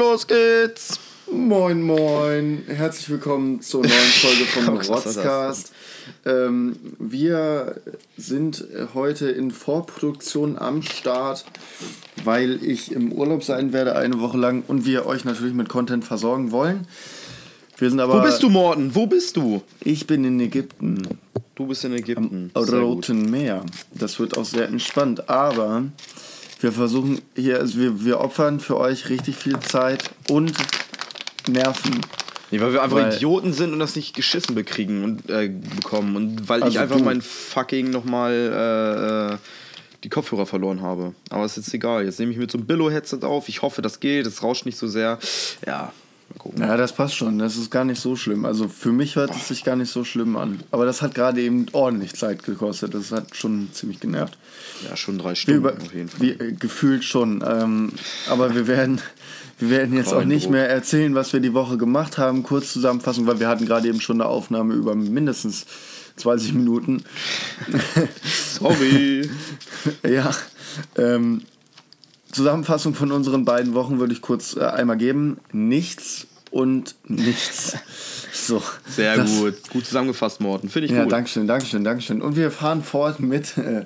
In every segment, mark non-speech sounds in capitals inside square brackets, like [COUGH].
los geht's! Moin, moin. Herzlich willkommen zur neuen Folge [LAUGHS] vom Rotzcast. Ähm, wir sind heute in Vorproduktion am Start, weil ich im Urlaub sein werde eine Woche lang und wir euch natürlich mit Content versorgen wollen. Wir sind aber. Wo bist du, Morten? Wo bist du? Ich bin in Ägypten. Du bist in Ägypten. Am Roten Meer. Das wird auch sehr entspannt, aber wir versuchen hier, also wir, wir opfern für euch richtig viel Zeit und Nerven. Nee, weil wir einfach Weil- Idioten sind und das nicht geschissen bekriegen und äh, bekommen. Und weil Also ich einfach du. mein fucking nochmal äh, äh, die Kopfhörer verloren habe. Aber ist jetzt egal. Jetzt nehme ich mit so einem Billo-Headset auf. Ich hoffe, das geht. Es rauscht nicht so sehr. Ja, gucken. Ja, das passt schon. Das ist gar nicht so schlimm. Also für mich hört es sich gar nicht so schlimm an. Aber das hat gerade eben ordentlich Zeit gekostet. Das hat schon ziemlich genervt. Ja, schon drei Stunden über, auf jeden Fall. äh, gefühlt schon. Ähm, aber wir werden, wir werden jetzt auch nicht mehr erzählen, was wir die Woche gemacht haben. Kurz Zusammenfassung, weil wir hatten gerade eben schon eine Aufnahme über mindestens 20 Minuten. Sorry. [LAUGHS] Ja. Ähm, Zusammenfassung von unseren beiden Wochen würde ich kurz äh, einmal geben. Nichts und nichts. [LAUGHS] So. Sehr das, gut. Gut zusammengefasst, Morten. Finde ich Ja, gut. Dankeschön, Dankeschön, Dankeschön. Und wir fahren fort mit äh,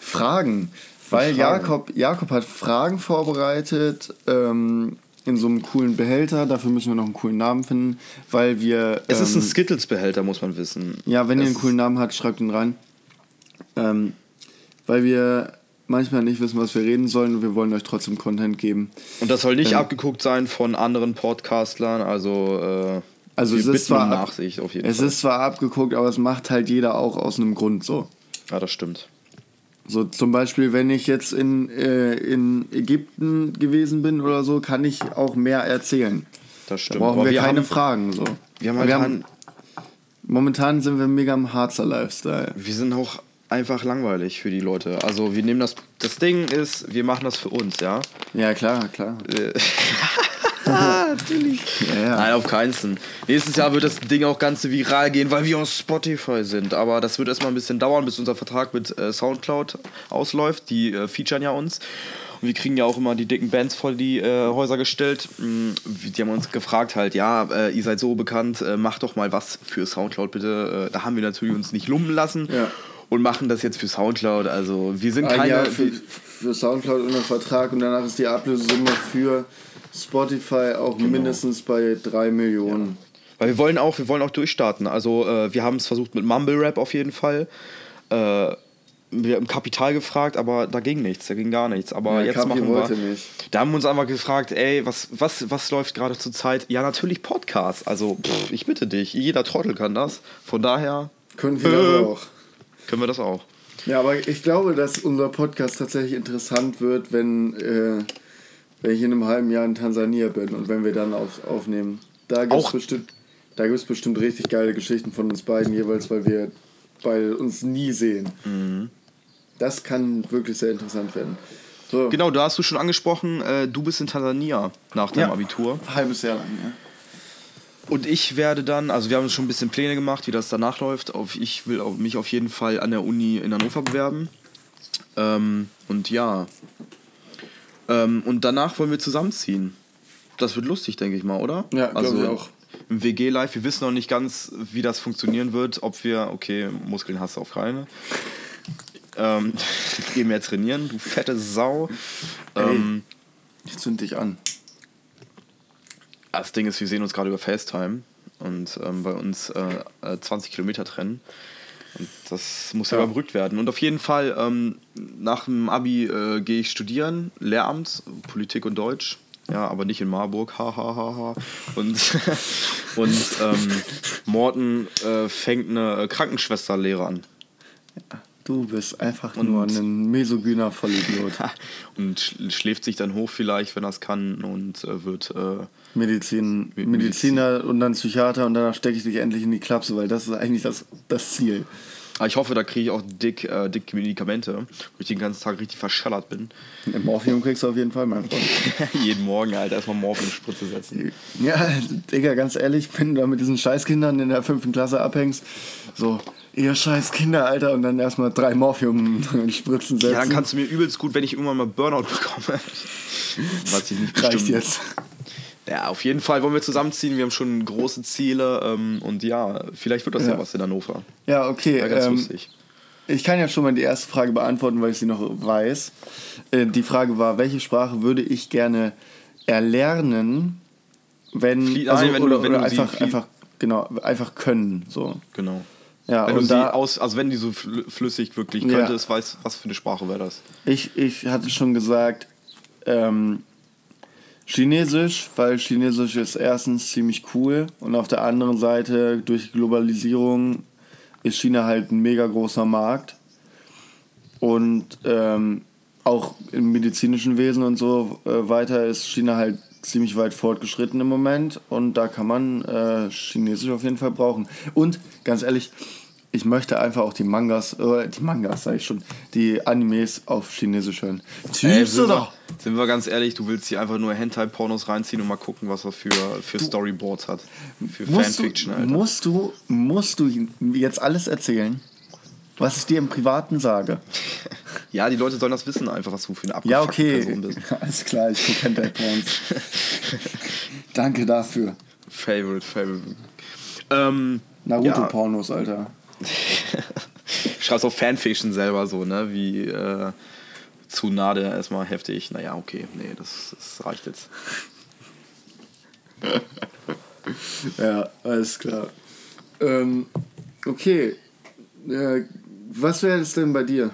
Fragen. Weil Fragen. Jakob, Jakob hat Fragen vorbereitet ähm, in so einem coolen Behälter. Dafür müssen wir noch einen coolen Namen finden, weil wir. Es ist ein ähm, Skittles-Behälter, muss man wissen. Ja, wenn ihr Es einen coolen Namen habt, schreibt ihn rein. Ähm, weil wir manchmal nicht wissen, was wir reden sollen und wir wollen euch trotzdem Content geben. Und das soll nicht Ähm, abgeguckt sein von anderen Podcastlern, also, äh, Also wir es ist zwar ab- Nachsicht auf jeden Es Fall. ist zwar abgeguckt, aber es macht halt jeder auch aus einem Grund so. ja, das stimmt. So zum Beispiel, wenn ich jetzt in, äh, in Ägypten gewesen bin oder so, kann ich auch mehr erzählen. Das Da stimmt. brauchen Aber wir, keine haben, Fragen. So. Wir haben halt ein, momentan sind wir mega im Harzer Lifestyle. wir sind auch einfach langweilig für die Leute. Also wir nehmen das, das Ding ist, wir machen das für uns, ja. Ja, klar, klar. [LAUGHS] Natürlich. Ja, ja. Nein, auf keinen Fall. Nächstes Jahr wird das Ding auch ganz viral gehen, weil wir auf Spotify sind. Aber das wird erstmal ein bisschen dauern, bis unser Vertrag mit äh, Soundcloud ausläuft. Die äh, featuren ja uns. Und wir kriegen ja auch immer die dicken Bands vor die äh, Häuser gestellt. Mm, Die haben uns gefragt halt, ja, äh, ihr seid so bekannt, äh, macht doch mal was für Soundcloud bitte. Äh, da haben wir natürlich uns nicht lumpen lassen. Ja. Und machen das jetzt für Soundcloud. Also wir sind Ein keine... Jahr für, für Soundcloud unter Vertrag und danach ist die Ablösesumme für Spotify auch Genau. mindestens bei 3 Millionen. Weil wir wollen auch, wir wollen auch durchstarten. Also äh, wir haben es versucht mit Mumble Rap auf jeden Fall. Äh, wir haben Kapital gefragt, aber da ging nichts, da ging gar nichts. Aber Ja, jetzt Kapi machen wir. nicht. Da haben wir uns einfach gefragt, ey, was, was, was läuft gerade zur Zeit? Ja, natürlich Podcast. Also, pff, ich bitte dich, jeder Trottel kann das. Von daher Können wir Äh. das auch. Können wir das auch. Ja, aber ich glaube, dass unser Podcast tatsächlich interessant wird, wenn, äh, wenn ich in einem halben Jahr in Tansania bin und wenn wir dann auf, aufnehmen. Da gibt es bestimmt, da gibt's bestimmt richtig geile Geschichten von uns beiden jeweils, weil wir beide uns nie sehen. Mhm. Das kann wirklich sehr interessant werden. So, Genau, da hast du schon angesprochen, äh, du bist in Tansania nach deinem Ja. Abitur. halbes Jahr lang, ja. Und ich werde dann, also wir haben schon ein bisschen Pläne gemacht, wie das danach läuft. Auf, ich will mich auf jeden Fall an der Uni in Hannover bewerben. Ähm, und ja. Ähm, und danach wollen wir zusammenziehen. Das wird lustig, denke ich mal, oder? Ja, also ich auch. Im WG Live, wir wissen noch nicht ganz, wie das funktionieren wird. Ob wir, okay, Muskeln hast du auf keine. Ähm, [LAUGHS] geh mehr trainieren, du fette Sau. Ähm, Ich zünd dich an. Das Ding ist, wir sehen uns gerade über FaceTime und ähm, bei uns äh, äh, 20 Kilometer trennen. Und das muss ja, Ja. überbrückt werden. Und auf jeden Fall, ähm, nach dem Abi äh, gehe ich studieren, Lehramt, Politik und Deutsch. Ja, aber nicht in Marburg, ha, ha, ha, ha. Und, [LAUGHS] und ähm, Morten äh, fängt eine Krankenschwesterlehre an. Du bist einfach nur ein mesogyner Vollidiot. Und sch- schläft sich dann hoch vielleicht, wenn er es kann und äh, wird... Äh, Medizin, Medizin. Mediziner und dann Psychiater und danach stecke ich dich endlich in die Klapse, weil das ist eigentlich das, das Ziel. Aber ich hoffe, da kriege ich auch dick, äh, dick Medikamente, wo ich den ganzen Tag richtig verschallert bin. Morphium kriegst du auf jeden Fall, mein Freund. [LAUGHS] Jeden Morgen halt erstmal Morphin-Spritze setzen. Ja, Digga, ganz ehrlich, wenn du da mit diesen Scheißkindern in der fünften Klasse abhängst, so, ihr scheiß Kinder, Alter, und dann erstmal drei Morphium-Spritzen [LAUGHS] setzen. Ja, dann kannst du mir übelst gut, wenn ich irgendwann mal Burnout bekomme. [LAUGHS] Was ich nicht Reicht jetzt. Ja, auf jeden Fall wollen wir zusammenziehen. Wir haben schon große Ziele ähm, und ja, vielleicht wird das ja, ja was in Hannover. Ja, okay. Ja, ganz ähm, lustig. Ich kann ja schon mal die erste Frage beantworten, weil ich sie noch weiß. Äh, die Frage war, welche Sprache würde ich gerne erlernen, wenn, Flie also, wenn oder, du, wenn oder einfach, einfach, genau, einfach können. So. Genau. Ja, wenn und da, aus, also wenn die so flüssig wirklich könnte, ja. weiß, was für eine Sprache wäre das? Ich, ich hatte schon gesagt, ähm, Chinesisch, weil Chinesisch ist erstens ziemlich cool und auf der anderen Seite durch Globalisierung ist China halt ein mega großer Markt und ähm, auch im medizinischen Wesen und so äh, weiter ist China halt ziemlich weit fortgeschritten im Moment und da kann man äh, Chinesisch auf jeden Fall brauchen. Und ganz ehrlich, ich möchte einfach auch die Mangas, äh, die Mangas sag ich schon, die Animes auf Chinesisch hören. Typst oder? Sind wir ganz ehrlich, du willst hier einfach nur Hentai-Pornos reinziehen und mal gucken, was er für, für Storyboards hat. Für Fanfiction, Alter. Musst du, musst du jetzt alles erzählen? Was ich dir im Privaten sage. Ja, die Leute sollen das wissen, einfach, was du für eine abgefuckte ja, okay. Person bist. [LAUGHS] Alles klar, ich gucke Hentai Porns. [LAUGHS] Danke dafür. Favorite, favorite. Ähm, Naruto-Pornos, ja. Alter. [LAUGHS] Schreibst auch Fanfiction selber so, ne? Wie äh, Tsunade erstmal heftig. Naja, okay, nee, das, das reicht jetzt. ja, alles klar. Ähm, okay. Äh, was wäre es denn bei dir?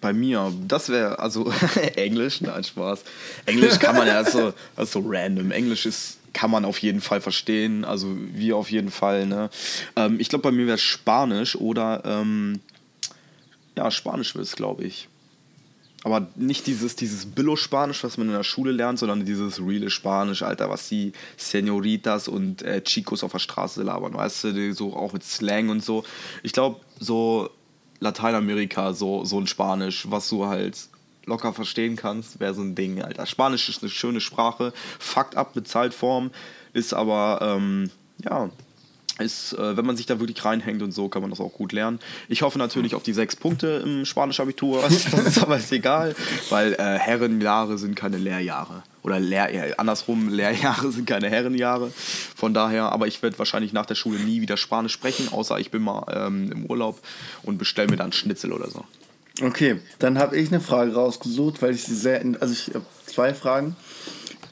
Bei mir, das wäre, also [LAUGHS] Englisch, nein, Spaß. Englisch kann man ja, so, so random. Englisch ist kann man auf jeden Fall verstehen. Also wir auf jeden Fall. Ne? Ähm, ich glaube, bei mir wäre es Spanisch oder ähm, ja, Spanisch wäre es, glaube ich. Aber nicht dieses, dieses Billo-Spanisch, was man in der Schule lernt, sondern dieses reale Spanisch, Alter, was die Senoritas und äh, Chicos auf der Straße labern, weißt du, so auch mit Slang und so. Ich glaube, so Lateinamerika, so, so ein Spanisch, was du halt locker verstehen kannst, wäre so ein Ding, Alter. Spanisch ist eine schöne Sprache, fuckt ab mit Zeitform, ist aber, ähm, ja, ist, äh, wenn man sich da wirklich reinhängt und so, kann man das auch gut lernen. Ich hoffe natürlich auf die sechs Punkte im Spanisch-Abitur, [LAUGHS] das ist aber egal, weil äh, Herrenjahre sind keine Lehrjahre. Oder Lehr äh, andersrum, Lehrjahre sind keine Herrenjahre. Von daher, aber ich werde wahrscheinlich nach der Schule nie wieder Spanisch sprechen, außer ich bin mal ähm, im Urlaub und bestelle mir dann Schnitzel oder so. Okay, dann habe ich eine Frage rausgesucht, weil ich sie sehr. Also ich habe zwei Fragen.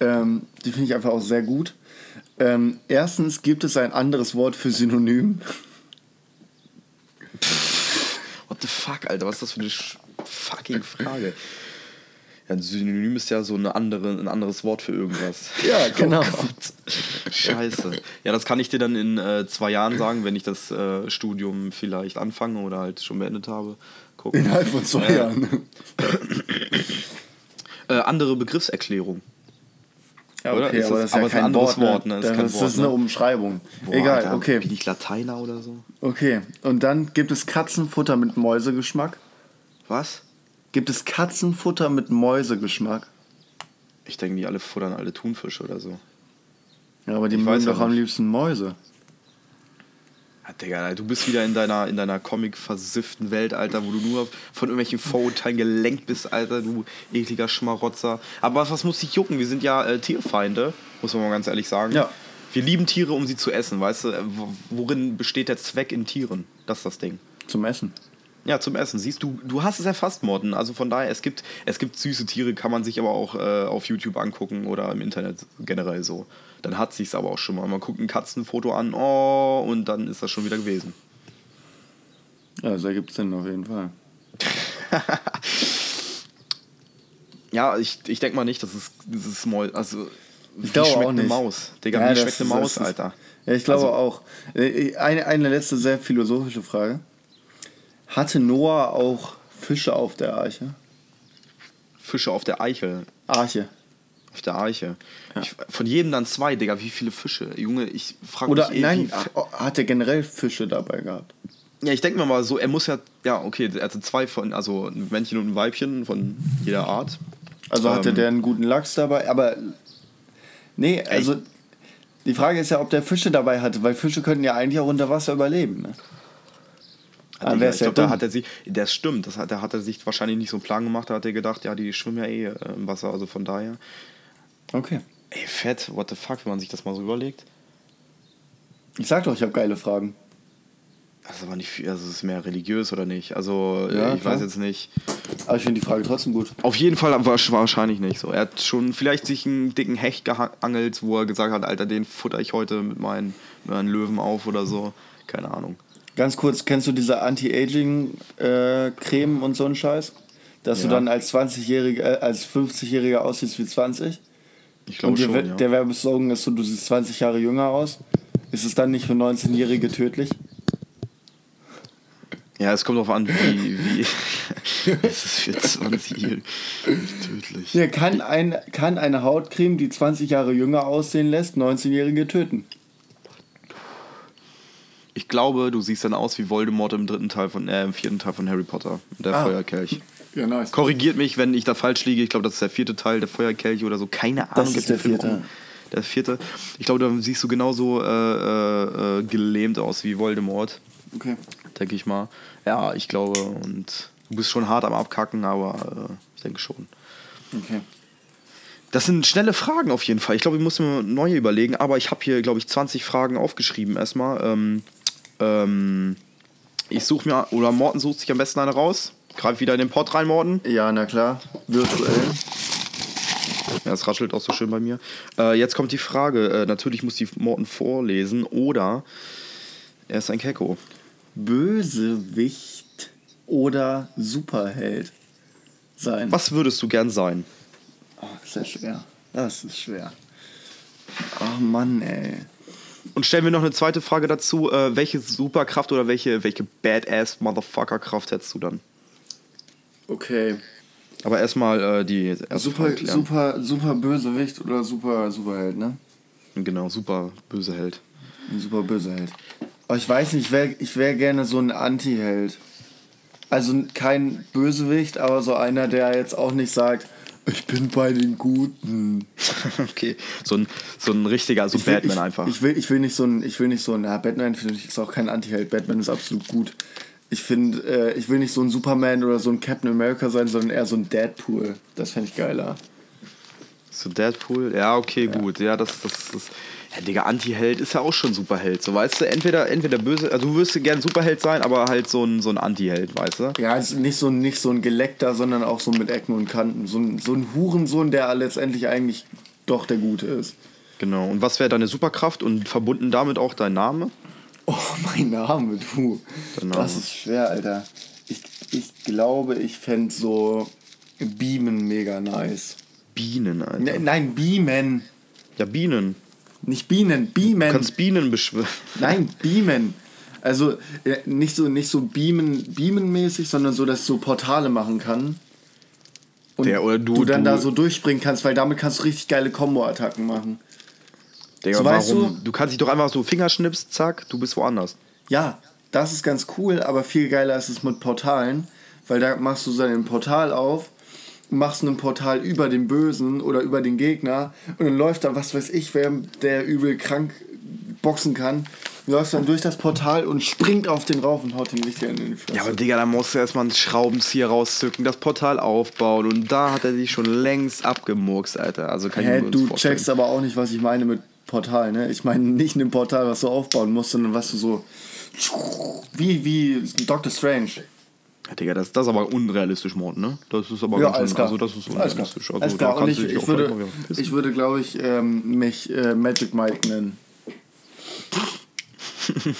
Ähm, die finde ich einfach auch sehr gut. Ähm, erstens, gibt es ein anderes Wort für Synonym? What the fuck, Alter? Was ist das für eine fucking Frage? Ja, ein Synonym ist ja so eine andere, ein anderes Wort für irgendwas. Ja, genau. Oh Scheiße. Ja, das kann ich dir dann in äh, zwei Jahren sagen, wenn ich das äh, Studium vielleicht anfange oder halt schon beendet habe gucken. Innerhalb von zwei äh, Jahren. Äh, andere Begriffserklärung. Ja, okay, ist, aber das ist ja kein Wort, ne? Wort, ne? Das, ist, das Wort, ist eine ne? Umschreibung. Boah, Egal, Alter, okay. Bin ich Lateiner oder so? Okay, und dann gibt es Katzenfutter mit Mäusegeschmack. Was? Gibt es Katzenfutter mit Mäusegeschmack? Ich denke, die alle futtern alle Thunfische oder so. Ja, aber die ich mögen doch am liebsten Mäuse. Digga, du bist wieder in deiner, in deiner Comic-versifften Welt, Alter, wo du nur von irgendwelchen Vorurteilen gelenkt bist, Alter, du ekliger Schmarotzer. Aber was muss dich jucken? Wir sind ja äh, Tierfeinde, muss man mal ganz ehrlich sagen. Ja. Wir lieben Tiere, um sie zu essen, weißt du? Worin besteht der Zweck in Tieren? Das ist das Ding. Zum Essen. Ja, zum Essen. Siehst du, du hast es erfasst, Morten. Also von daher, es gibt, es gibt süße Tiere, kann man sich aber auch äh, auf YouTube angucken oder im Internet generell so. Dann hat sich's aber auch schon mal. Man guckt ein Katzenfoto an, oh, und dann ist das schon wieder gewesen. Ja, das ergibt Sinn auf jeden Fall. [LAUGHS] ja, ich, ich denke mal nicht, dass es dieses Mäus. Also, ich glaube schmeckt auch nicht. eine Maus? Digga, ja, wie schmeckt eine Maus, ist, Alter? Ja, ich glaube also, auch. Äh, eine, eine letzte sehr philosophische Frage. Hatte Noah auch Fische auf der Arche? Fische auf der Eichel. Arche. Auf der Arche. Ja. Ich, von jedem dann zwei, Digga. Wie viele Fische? Junge, ich frage mich. Oder eh, nein, hat er generell Fische dabei gehabt? Ja, ich denke mir mal so, er muss ja. Ja, okay, er hatte zwei von. Also ein Männchen und ein Weibchen von jeder Art. Also ähm, hatte der einen guten Lachs dabei, aber. Nee, also. Ey. Die Frage ist ja, ob der Fische dabei hatte, weil Fische können ja eigentlich auch unter Wasser überleben. Ne? Ah, ich glaube, da hat er sich, das stimmt, das hat, da hat er sich wahrscheinlich nicht so einen Plan gemacht, da hat er gedacht, ja, die schwimmen ja eh äh, im Wasser, also von daher. Okay. Ey, fett, what the fuck, wenn man sich das mal so überlegt. Ich sag doch, ich habe geile Fragen. Also aber nicht viel, also es ist mehr religiös oder nicht. Also ja, ich klar. weiß jetzt nicht. Aber ich finde die Frage trotzdem gut. Auf jeden Fall war wahrscheinlich nicht so. Er hat schon vielleicht sich einen dicken Hecht geangelt, wo er gesagt hat, Alter, den futter ich heute mit meinen, mit meinen Löwen auf oder so. Keine Ahnung. Ganz kurz, kennst du diese Anti-Aging-Creme äh, und so einen Scheiß? Dass ja. du dann als 20-Jähriger, äh, als 50-Jähriger aussiehst wie 20? Ich glaube schon, ja. Der Werbeslogan ist so, du siehst 20 Jahre jünger aus. Ist es dann nicht für 19-Jährige tödlich? Ja, es kommt darauf an, wie, wie [LAUGHS] es ist für 20-Jährige tödlich. Ja, kann, ein, kann eine Hautcreme, die 20 Jahre jünger aussehen lässt, 19-Jährige töten? Ich glaube, du siehst dann aus wie Voldemort im dritten Teil von, äh, im vierten Teil von Harry Potter. Der ah. Feuerkelch. Ja, nice. Korrigiert mich, wenn ich da falsch liege. Ich glaube, das ist der vierte Teil, der Feuerkelch oder so. Keine Ahnung. Das ist der vierte. Der vierte. Ich glaube, da siehst du genauso äh, äh, äh, gelähmt aus wie Voldemort. Okay. Denke ich mal. Ja, ich glaube. Und du bist schon hart am Abkacken, aber äh, ich denke schon. Okay. Das sind schnelle Fragen auf jeden Fall. Ich glaube, ich muss mir neue überlegen, aber ich habe hier, glaube ich, 20 Fragen aufgeschrieben erstmal. Ähm, ähm, ich suche mir, oder Morten sucht sich am besten eine raus. Greif wieder in den Pott rein, Morten. Ja, na klar. Virtuell. Ja, es raschelt auch so schön bei mir. Äh, jetzt kommt die Frage. Äh, natürlich muss die Morten vorlesen oder er ist ein Kecko. Bösewicht oder Superheld sein? Was würdest du gern sein? Oh, das ist schwer. Das ist schwer. Oh Mann, ey. Und stellen wir noch eine zweite Frage dazu. Äh, welche Superkraft oder welche, welche Badass-Motherfucker-Kraft hättest du dann? Okay. Aber erstmal äh, die erste super, super, super Bösewicht oder super Superheld, ne? Genau, super Böseheld. Ein super Böseheld. Aber ich weiß nicht, ich wäre ich wär gerne so ein Anti-Held. Also kein Bösewicht, aber so einer, der jetzt auch nicht sagt, ich bin bei den Guten. [LAUGHS] okay, so ein, so ein richtiger, so ich will, Batman ich, einfach. Ich will, ich will nicht so ein, ich will nicht so ein, ja, Batman finde ich ist auch kein Anti-Held. Batman ist absolut gut. Ich finde, äh, ich will nicht so ein Superman oder so ein Captain America sein, sondern eher so ein Deadpool. Das fände ich geiler. So Deadpool? Ja, okay, ja. gut. Ja, das, das, das ja, Digga, Anti-Held ist ja auch schon Superheld. So, weißt du, entweder, entweder böse, also du wirst gern Superheld sein, aber halt so ein, so ein Anti-Held, weißt du? Ja, also nicht so, nicht so ein Geleckter, sondern auch so mit Ecken und Kanten. So ein, so ein Hurensohn, der letztendlich eigentlich doch der Gute ist. Genau. Und was wäre deine Superkraft und verbunden damit auch dein Name? Oh, mein Name, du. Name. Das ist schwer, Alter. Ich, ich glaube, ich fände so Beamen mega nice. Bienen, Alter. Ne, nein, Beamen. Ja, Bienen. Nicht Bienen, Beamen. Du kannst Bienen beschwören. Nein, Beamen. Also nicht so, nicht so Beamen, Beamen-mäßig, sondern so, dass du Portale machen kann. Und Der, oder du, du dann du, da so durchspringen kannst, weil damit kannst du richtig geile Combo-Attacken machen. Digga, so, warum? Du, du kannst dich doch einfach so Fingerschnips, zack, du bist woanders. Ja, das ist ganz cool, aber viel geiler ist es mit Portalen, weil da machst du so ein Portal auf machst ein Portal über den Bösen oder über den Gegner und dann läuft da, was weiß ich, wer der übel krank boxen kann, läuft dann durch das Portal und springt auf den rauf und haut ihn richtig in den Fresse. Ja, aber Digga, da musst du erstmal einen Schraubenzieher rauszücken, das Portal aufbauen und da hat er sich schon längst abgemurkst, Alter. Also kann Hä, ich du vorstellen. checkst aber auch nicht, was ich meine mit Portal, ne? Ich meine nicht ein Portal, was du aufbauen musst, sondern was du so wie, wie Doctor Strange. Ja, Digga, das, das ist aber unrealistisch, Morten, ne? Das ist aber ja, ganz schön, also das ist unrealistisch. Also, da kannst ich, ich, würde, ich würde, glaube ich, ähm, mich äh, Magic Mike nennen. [LAUGHS]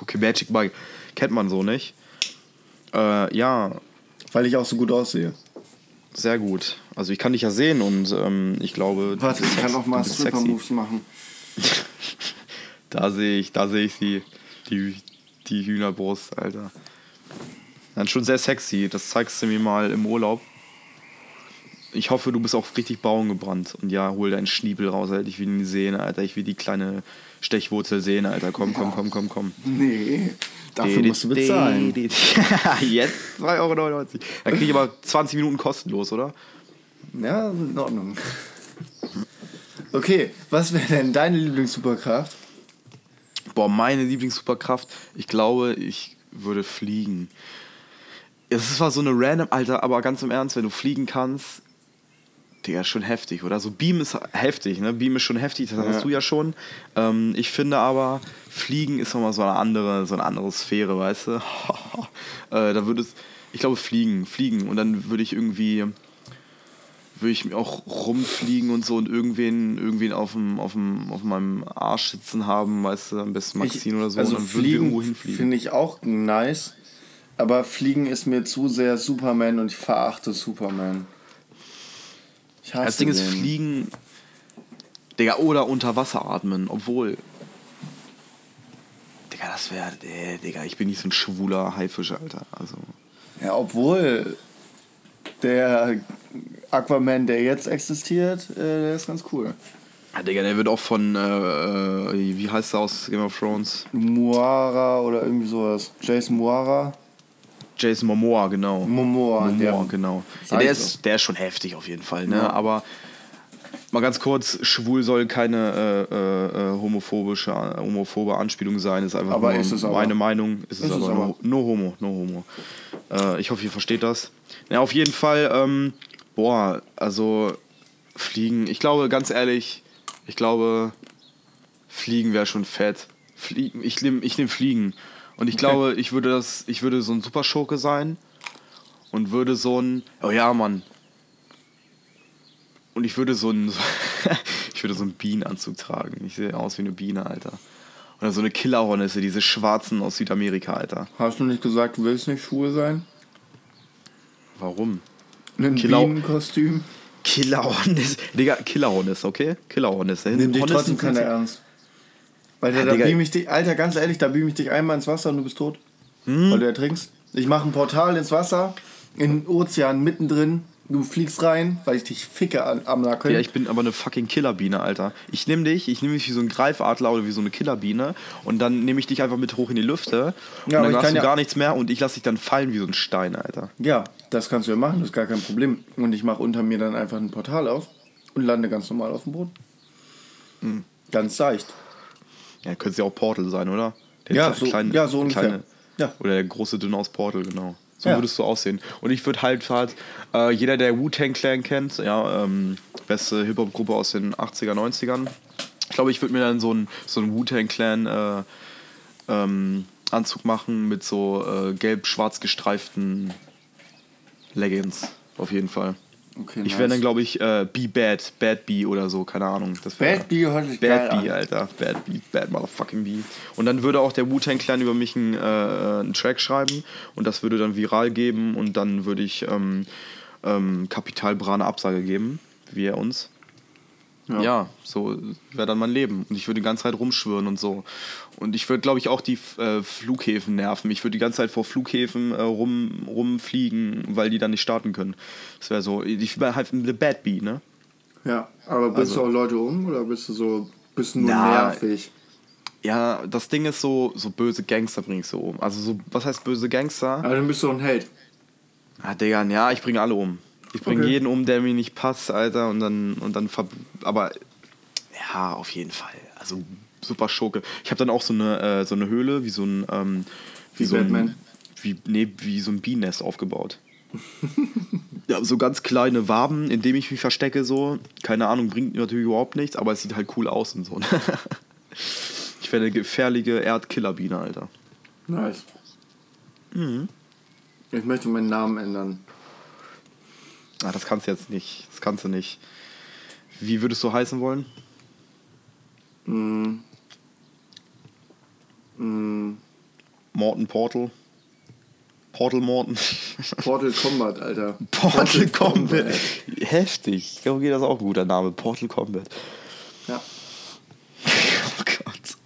okay, Magic Mike kennt man so nicht. Äh, ja. Weil ich auch so gut aussehe. Sehr gut. Also ich kann dich ja sehen und ähm, ich glaube. Warte, ich kann auch mal Stripper-Moves machen. [LAUGHS] da sehe ich, da sehe ich sie. Die, die Hühnerbrust, Alter. Dann schon sehr sexy. Das zeigst du mir mal im Urlaub. Ich hoffe, du bist auch richtig Bauen gebrannt. Und ja, hol deinen Schniebel raus, Alter. Ich will ihn sehen, Alter. Ich will die kleine Stechwurzel sehen, Alter. Komm, komm, komm, komm, komm. Nee, dafür musst du bezahlen. [LAUGHS] Jetzt 2,99 Euro. Dann krieg ich aber 20 Minuten kostenlos, oder? Ja, in Ordnung. Okay, was wäre denn deine Lieblingssuperkraft? Boah, meine Lieblingssuperkraft, ich glaube, ich würde fliegen. Es ist zwar so eine random, Alter, aber ganz im Ernst, wenn du fliegen kannst, Digga, schon heftig, oder? So Beam ist heftig, ne? Beam ist schon heftig, das ja. hast du ja schon. Ähm, ich finde aber, Fliegen ist nochmal so eine andere, so eine andere Sphäre, weißt du? [LAUGHS] äh, da würde es, ich glaube, Fliegen, Fliegen. Und dann würde ich irgendwie, würde ich auch rumfliegen und so und irgendwen, irgendwen auf, dem, auf, dem, auf meinem Arsch sitzen haben, weißt du, am besten Maxine oder so. Also und dann fliegen. Finde ich auch nice. Aber Fliegen ist mir zu sehr Superman und ich verachte Superman. Ich hasse das Ding den. ist Fliegen. Digga, oder unter Wasser atmen, obwohl. Digga, das wäre. Äh, Digga, ich bin nicht so ein schwuler Haifisch, Alter. Also. Ja, obwohl der Aquaman, der jetzt existiert, äh, der ist ganz cool. Ja, Digga, der wird auch von, äh, äh wie heißt der aus Game of Thrones? Moara oder irgendwie sowas. Jason Moara. Jason Momoa, genau. Momoa, Momoa ja. genau. Ja, der, ist, der ist schon heftig auf jeden Fall, ne? Ja. Aber mal ganz kurz, schwul soll keine äh, äh, äh homophobische, homophobe Anspielung sein. Ist einfach aber nur ist meine aber. Meinung. Ist, ist es, aber. aber. No, no, homo, no homo. Äh, ich hoffe, ihr versteht das. Ja, auf jeden Fall, ähm, boah, also Fliegen, ich glaube, ganz ehrlich, ich glaube, Fliegen wäre schon fett. Fliegen, ich nehme ich nehm Fliegen. Und ich okay. glaube, ich würde das, ich würde so ein Superschurke sein und würde so ein, oh ja, Mann. Und ich würde so ein, [LAUGHS] ich würde so einen Bienenanzug tragen. Ich sehe aus wie eine Biene, Alter. Oder so eine Killerhornisse, diese schwarzen aus Südamerika, Alter. Hast du nicht gesagt, du willst nicht schwul sein? Warum? Ein Bienenkostüm? Killerhornisse. Digga, Killerhornisse, okay? Killerhornisse. Nimm dich trotzdem keiner ernst. Weil ja, da beam ich dich, Alter, ganz ehrlich, da beam ich dich einmal ins Wasser und du bist tot. Hm? Weil du ertrinkst. Ich mache ein Portal ins Wasser, in den Ozean mittendrin. Du fliegst rein, weil ich dich ficke an, am Nacken. Ja, ich bin aber eine fucking Killerbiene, Alter. Ich nehme dich, ich nehme dich wie so ein Greifadler oder wie so eine Killerbiene und dann nehme ich dich einfach mit hoch in die Lüfte ja, und dann hast du ja gar nichts mehr und ich lasse dich dann fallen wie so ein Stein, Alter. Ja, das kannst du ja machen, das ist gar kein Problem. Und ich mache unter mir dann einfach ein Portal auf und lande ganz normal auf dem Boden. Mhm. Ganz seicht. Ja, könnte es ja auch Portal sein, oder? Der ja, so, kleine, ja, so ungefähr. Kleine, ja. Oder der große Dünne aus Portal, genau. So ja. würdest du aussehen. Und ich würde halt halt, äh, jeder, der Wu-Tang Clan kennt, ja, ähm, beste Hip-Hop-Gruppe aus den 80er, 90ern. Ich glaube, ich würde mir dann so einen so Wu-Tang Clan äh, ähm, Anzug machen mit so äh, gelb-schwarz gestreiften Leggings. Auf jeden Fall. Okay, ich nice. wäre dann, glaube ich, äh, Be Bad, Bad Bee oder so, keine Ahnung. Das Bad Bee hört sich Bad Bee, Alter. Bad Bee, Bad Motherfucking Bee. Und dann würde auch der Wu-Tang Clan über mich einen, äh, einen Track schreiben und das würde dann viral geben und dann würde ich ähm, ähm, Kapital Bra eine Absage geben, wie er uns. Ja, ja so wäre dann mein Leben. Und ich würde die ganze Zeit rumschwören und so. Und ich würde, glaube ich, auch die äh, Flughäfen nerven. Ich würde die ganze Zeit vor Flughäfen äh, rum, rumfliegen, weil die dann nicht starten können. Das wäre so, ich wäre halt eine Bad Bee, ne? Ja, aber bist also, du auch Leute um oder bist du so, bist du nur na, nervig? Ja, das Ding ist so, so böse Gangster bringe ich so um. Also so, was heißt böse Gangster? Aber dann bist du ein Held. Ah, Digga, ja, ich bringe alle um. Ich bringe okay. jeden um, der mir nicht passt, Alter, und dann, und dann, aber ja, auf jeden Fall. Also super Schurke. Ich habe dann auch so eine, äh, so eine Höhle, wie so ein, ähm, wie, wie so Batman. ein, wie, nee, wie so ein Bienennest aufgebaut. [LAUGHS] ja, so ganz kleine Waben, in dem ich mich verstecke, so. Keine Ahnung, bringt natürlich überhaupt nichts, aber es sieht halt cool aus und so. [LAUGHS] ich werde eine gefährliche Erdkillerbiene, Alter. Nice. Mhm. Ich möchte meinen Namen ändern. Ah, das kannst du jetzt nicht. Das kannst du nicht. Wie würdest du heißen wollen? Mm. Mm. Morton Portal. Portal Morton. Portal Combat, Alter. [LAUGHS] Portal, Portal Combat. Combat. Heftig. Ich glaube, das ist auch ein guter Name. Portal Combat. Ja. oh Gott.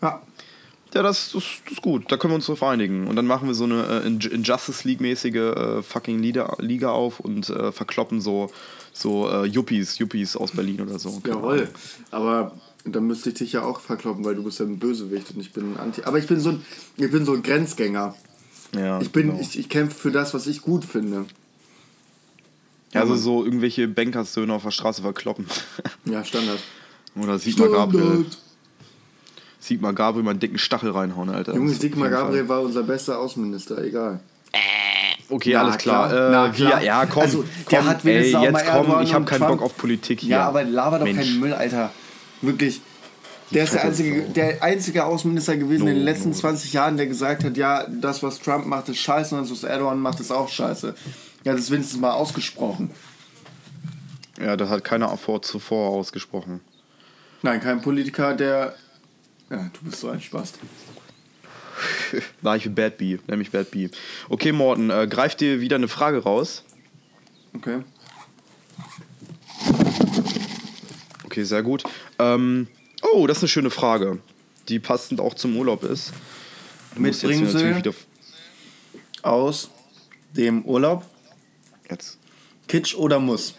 Ja. ja. Ja, das, das, das, ist gut. Da können wir uns drauf einigen. Und dann machen wir so eine äh, Injustice League-mäßige äh, fucking Liga, Liga auf und äh, verkloppen so, so äh, Yuppies, Yuppies aus Berlin oder so. Jawohl. Aber dann müsste ich dich ja auch verkloppen, weil du bist ja ein Bösewicht und ich bin ein Anti. Aber ich bin so ein, ich bin so ein Grenzgänger. Ja, ich bin, genau. ich, ich kämpfe für das, was ich gut finde. Ja, also so irgendwelche Bankersöhne auf der Straße verkloppen. Ja, Standard. [LAUGHS] Oder Sigmar Gabriel. Sigmar Gabriel mal einen dicken Stachel reinhauen, Alter. Junge, Sigmar Gabriel war unser bester Außenminister, egal. Okay, Na, alles klar. klar. Äh, Na, klar. Wir, ja, komm. Also, der komm, hat ey, jetzt komm, ich habe keinen Bock auf Politik hier. Ja, aber laber doch Mensch. keinen Müll, Alter. Wirklich. Der ist der einzige, der einzige Außenminister gewesen no, in den letzten no. 20 Jahren, der gesagt hat, ja, das, was Trump macht, ist scheiße und das, was Erdogan macht, ist auch scheiße. Ja, das ist wenigstens mal ausgesprochen. Ja, das hat keiner vor, zuvor ausgesprochen. Nein, kein Politiker, der... Ja, du bist so ein Spaß. [LAUGHS] War ich Bad Bee, nämlich Bad Bee. Okay, Morten, äh, greif dir wieder eine Frage raus. Okay. Okay, sehr gut. Ähm, oh, das ist eine schöne Frage, die passend auch zum Urlaub ist. Mitbringen Sie aus dem Urlaub? Jetzt. Kitsch oder Muss?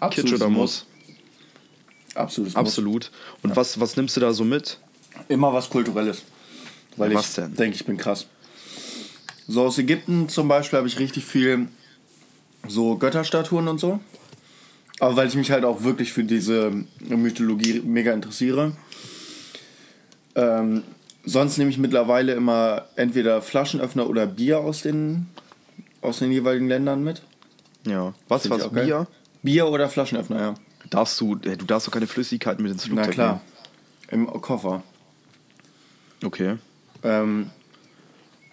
Absolut Kitsch oder Muss? Absolut. Absolut. Und ja. was, was nimmst du da so mit? Immer was Kulturelles. Weil was ich denke, ich bin krass. So aus Ägypten zum Beispiel habe ich richtig viel so Götterstatuen und so. Aber weil ich mich halt auch wirklich für diese Mythologie mega interessiere. Ähm, sonst nehme ich mittlerweile immer entweder Flaschenöffner oder Bier aus den, aus den jeweiligen Ländern mit. Ja. Was, was, Bier? Bier oder Flaschenöffner, ja. Darfst du, du darfst doch keine Flüssigkeiten mit ins Flugzeug Na klar. Nehmen. Im Koffer. Okay. Ähm,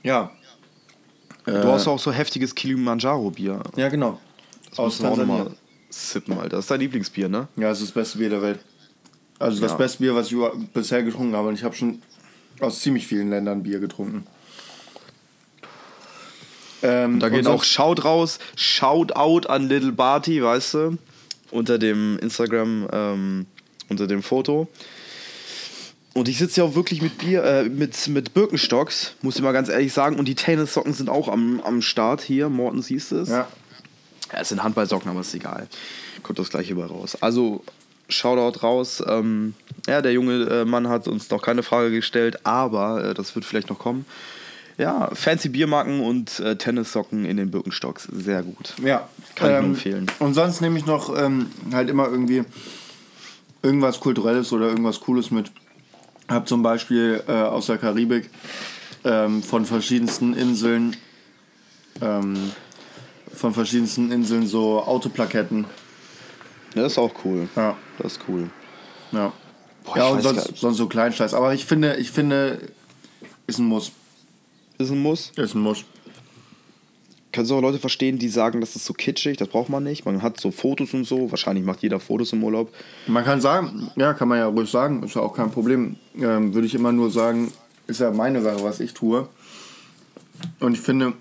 ja. Du äh, hast auch so heftiges Kilimanjaro-Bier. Ja, genau. Das Aus Tansania. Mal sippen, Alter. Das ist dein Lieblingsbier, ne? Ja, das ist das beste Bier der Welt. Also das ja. beste Bier, was ich bisher getrunken habe. Und ich habe schon aus ziemlich vielen Ländern Bier getrunken. Ähm, da geht auch Shout raus, Shout out an Little Barty, weißt du? Unter dem Instagram, ähm, unter dem Foto. Und ich sitze ja auch wirklich mit Bier, äh, mit, mit Birkenstocks, muss ich mal ganz ehrlich sagen. Und die Tennissocken sind auch am, am Start hier. Morten, siehst du es? Ja. ja. Es sind Handballsocken, aber ist egal. Kommt das gleiche bei raus. Also, Shoutout raus. Ähm, ja, der junge äh, Mann hat uns noch keine Frage gestellt, aber äh, das wird vielleicht noch kommen. Ja, fancy Biermarken und äh, Tennissocken in den Birkenstocks. Sehr gut. Ja. Kann ähm, ich nur empfehlen. Und sonst nehme ich noch ähm, halt immer irgendwie irgendwas Kulturelles oder irgendwas Cooles mit habe zum Beispiel äh, aus der Karibik ähm, von verschiedensten Inseln ähm, von verschiedensten Inseln so Autoplaketten. Das ist auch cool. Ja. Das ist cool. Ja. Boah, ja, und sonst, sonst so Kleinscheiß. Aber ich finde, ich finde, ist ein Muss. Ist ein Muss? Ist ein Muss kannst du auch Leute verstehen, die sagen, das ist so kitschig, das braucht man nicht. Man hat so Fotos und so, wahrscheinlich macht jeder Fotos im Urlaub. Man kann sagen, ja, kann man ja ruhig sagen, ist ja auch kein Problem. Ähm, Würde ich immer nur sagen, ist ja meine Sache, was ich tue. Und ich finde,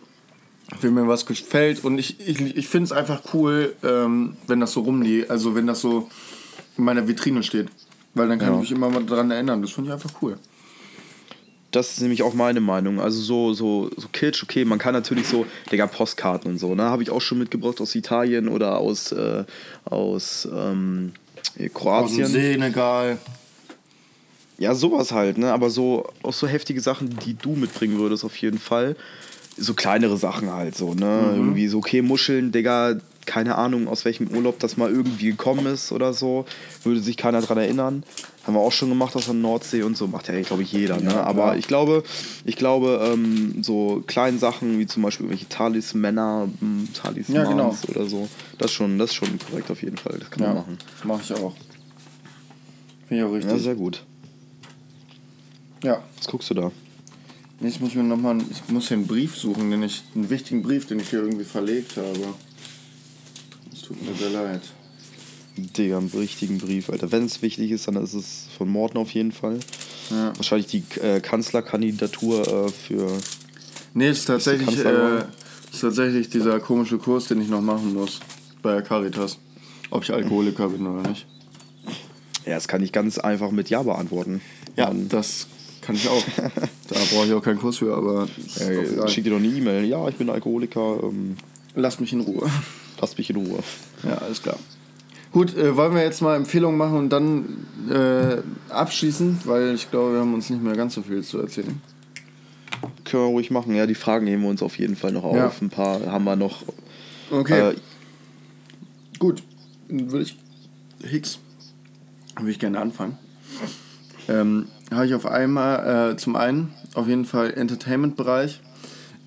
wenn mir was gefällt und ich, ich, ich finde es einfach cool, ähm, wenn das so rumliegt, also wenn das so in meiner Vitrine steht. Weil dann kann ja. ich mich immer mal daran erinnern. Das finde ich einfach cool das ist nämlich auch meine Meinung. Also so, so, so Kitsch, okay, man kann natürlich so, Digga, Postkarten und so, ne? Habe ich auch schon mitgebracht aus Italien oder aus, äh, aus ähm, Kroatien. Aus Senegal. Ja, sowas halt, ne? Aber so auch so heftige Sachen, die du mitbringen würdest, auf jeden Fall. So kleinere Sachen halt so, ne? Mhm. Irgendwie so, okay, Muscheln, Digga, keine Ahnung, aus welchem Urlaub das mal irgendwie gekommen ist oder so. Würde sich keiner dran erinnern. Haben wir auch schon gemacht aus der Nordsee und so. Macht ja, glaube ich, jeder. Ne? Ja, Aber ich glaube, ich glaube ähm, so kleine Sachen wie zum Beispiel irgendwelche Talismänner, hm, Talismans ja, genau. oder so, das, schon, das ist schon korrekt auf jeden Fall. Das kann ja, man machen. Mache ich auch. Finde ich auch richtig. Ja, sehr gut. Ja. Was guckst du da? Ich muss mir noch mal, ich muss hier einen Brief suchen, den ich, einen wichtigen Brief, den ich hier irgendwie verlegt habe. Tut mir sehr leid. Digga, einen richtigen Brief, Alter. Wenn es wichtig ist, dann ist es von Morten auf jeden Fall. Ja. Wahrscheinlich die äh, Kanzlerkandidatur äh, für. Nee, ist tatsächlich, äh, ist tatsächlich dieser komische Kurs, den ich noch machen muss bei Caritas. Ob ich Alkoholiker bin oder nicht. Ja, das kann ich ganz einfach mit Ja beantworten. Ja, Und das kann ich auch. [LAUGHS] da brauche ich auch keinen Kurs für, aber. Äh, schick dir doch eine E-Mail. Ja, ich bin Alkoholiker. Ähm, Lass mich in Ruhe. Lass mich in Ruhe. Ja, alles klar. Gut, äh, wollen wir jetzt mal Empfehlungen machen und dann äh, abschließen, weil ich glaube, wir haben uns nicht mehr ganz so viel zu erzählen. Können wir ruhig machen, ja, die Fragen nehmen wir uns auf jeden Fall noch auf. Ja. Ein paar haben wir noch. Okay. Äh, Gut, dann würde ich. Hicks, würde ich gerne anfangen. Ähm, habe ich auf einmal, äh, zum einen auf jeden Fall Entertainment-Bereich.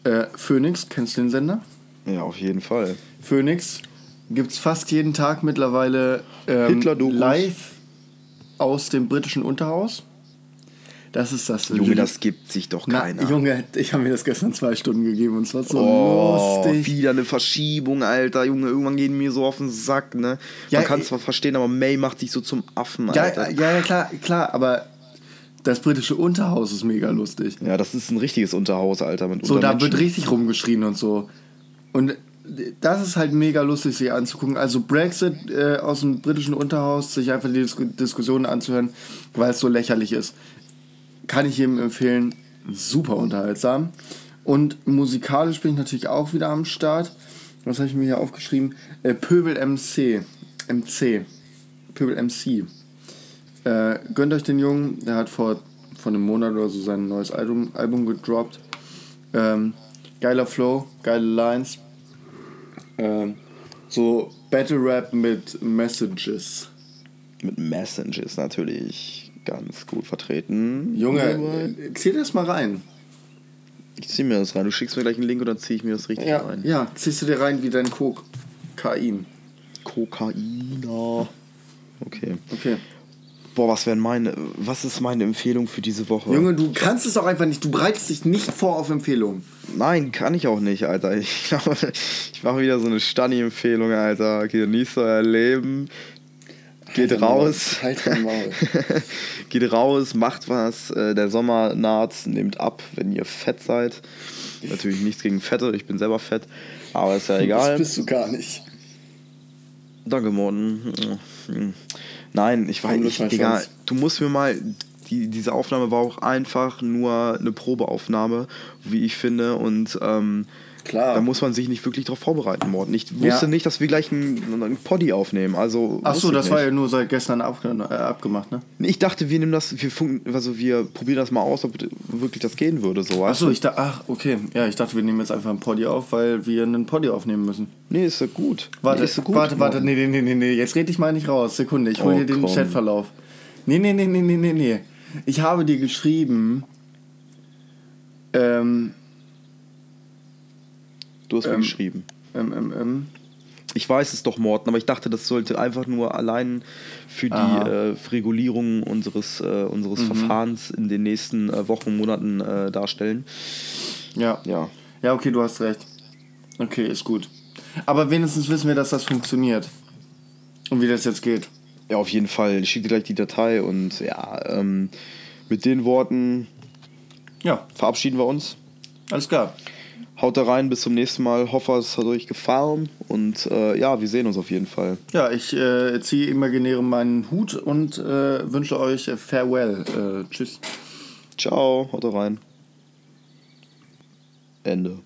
Äh, Phoenix, kennst du den Sender? Ja, auf jeden Fall. Phoenix gibt es fast jeden Tag mittlerweile ähm, live aus dem britischen Unterhaus. Das ist das. Junge, das gibt sich doch keiner. Na, Junge, ich habe mir das gestern zwei Stunden gegeben und es war so oh, lustig. Wieder eine Verschiebung, Alter. Junge, irgendwann gehen mir so auf den Sack, ne? Man kann es zwar verstehen, aber May macht dich so zum Affen, Alter. Ja, ja, klar, klar, aber das britische Unterhaus ist mega lustig. Ja, das ist ein richtiges Unterhaus, Alter. So, da wird richtig rumgeschrien und so. Und das ist halt mega lustig, sich anzugucken. Also Brexit äh, aus dem britischen Unterhaus, sich einfach die Dis Diskussionen anzuhören, weil es so lächerlich ist. Kann ich jedem empfehlen. Super unterhaltsam. Und musikalisch bin ich natürlich auch wieder am Start. Was habe ich mir hier aufgeschrieben? Äh, Pöbel MC. MC. Pöbel MC. Äh, gönnt euch den Jungen, der hat vor, vor einem Monat oder so sein neues Album, Album gedroppt. Ähm, geiler Flow, geile Lines. Ähm, so Battle Rap mit Messages. Mit Messages natürlich ganz gut vertreten. Junge, zieh das mal rein. Ich zieh mir das rein. Du schickst mir gleich einen Link und dann zieh ich mir das richtig ja, rein. Ja, ziehst du dir rein wie dein Kokain. Kokainer. Okay. Okay. Boah, was wären meine, was ist meine Empfehlung für diese Woche? Junge, du kannst es auch einfach nicht. Du bereitest dich nicht vor auf Empfehlungen. Nein, kann ich auch nicht, Alter. Ich glaube, ich mache wieder so eine Stunny-Empfehlung, Alter. Genießt euer Leben. Geht halt raus. Halt. [LAUGHS] Geht raus, macht was. Äh, der Sommer naht, nehmt ab, wenn ihr fett seid. Natürlich nichts gegen Fette, ich bin selber fett. Aber ist ja egal. Das bist du gar nicht. Danke, Morten. Nein, ich weiß nicht, Digga, du musst mir mal. Die, diese Aufnahme war auch einfach nur eine Probeaufnahme, wie ich finde. Und ähm, Klar. Da muss man sich nicht wirklich darauf vorbereiten, Morten. Ich wusste ja. nicht, dass wir gleich einen, einen Poddy aufnehmen. Also, Achso, das nicht. war ja nur seit gestern ab, äh, abgemacht, ne? Ich dachte, wir nehmen das, wir, also wir probieren das mal aus, ob wirklich das gehen würde. So, Achso, ich dachte, ach, okay. Ja, ich dachte, wir nehmen jetzt einfach einen Poddy auf, weil wir einen Poddy aufnehmen müssen. Nee, ist ja gut. Warte, nee, ist gut, warte, warte, nee, nee, nee, nee, jetzt red ich mal nicht raus. Sekunde, ich hol oh, dir den komm. Chatverlauf. Nee, nee, nee, nee, nee, nee, nee. Ich habe dir geschrieben, ähm, Du hast ähm, mir geschrieben. Ähm, ähm, ähm. Ich weiß es doch, Morten, aber ich dachte, das sollte einfach nur allein für die äh, Regulierung unseres, äh, unseres mhm. Verfahrens in den nächsten äh, Wochen, Monaten äh, darstellen. Ja. ja. Ja, okay, du hast recht. Okay, ist gut. Aber wenigstens wissen wir, dass das funktioniert. Und wie das jetzt geht. Ja, auf jeden Fall. Ich schicke dir gleich die Datei und ja, ähm, mit den Worten ja. verabschieden wir uns. Alles klar. Haut da rein, bis zum nächsten Mal. Hoffe, es hat euch gefallen und äh, ja, wir sehen uns auf jeden Fall. Ja, ich äh, ziehe imaginäre meinen Hut und äh, wünsche euch Farewell. Äh, tschüss. Ciao, haut da rein. Ende.